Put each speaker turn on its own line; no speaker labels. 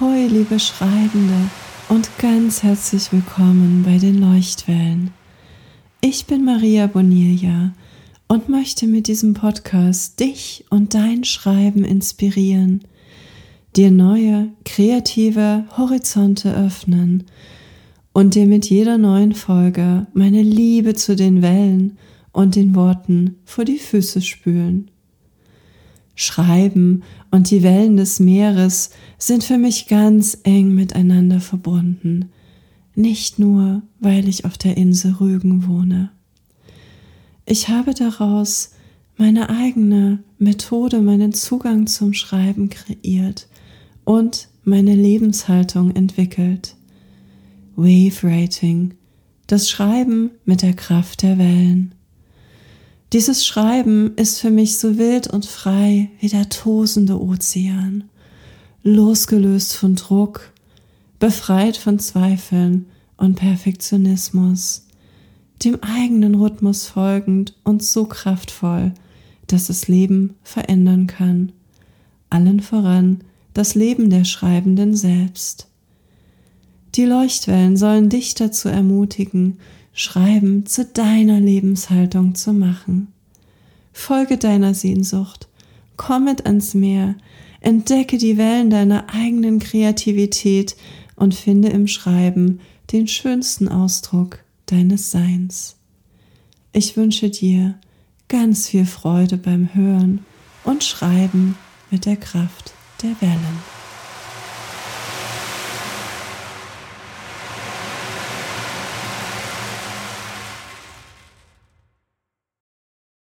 liebe Schreibende und ganz herzlich willkommen bei den Leuchtwellen. Ich bin Maria Bonilla und möchte mit diesem Podcast dich und dein Schreiben inspirieren, dir neue, kreative Horizonte öffnen und dir mit jeder neuen Folge meine Liebe zu den Wellen und den Worten vor die Füße spülen. Schreiben und die Wellen des Meeres sind für mich ganz eng miteinander verbunden, nicht nur, weil ich auf der Insel Rügen wohne. Ich habe daraus meine eigene Methode, meinen Zugang zum Schreiben kreiert und meine Lebenshaltung entwickelt. Wave Rating, das Schreiben mit der Kraft der Wellen. Dieses Schreiben ist für mich so wild und frei wie der tosende Ozean, losgelöst von Druck, befreit von Zweifeln und Perfektionismus, dem eigenen Rhythmus folgend und so kraftvoll, dass es Leben verändern kann, allen voran das Leben der Schreibenden selbst. Die Leuchtwellen sollen dich dazu ermutigen, Schreiben zu deiner Lebenshaltung zu machen. Folge deiner Sehnsucht, komm mit ans Meer, entdecke die Wellen deiner eigenen Kreativität und finde im Schreiben den schönsten Ausdruck deines Seins. Ich wünsche dir ganz viel Freude beim Hören und Schreiben mit der Kraft der Wellen.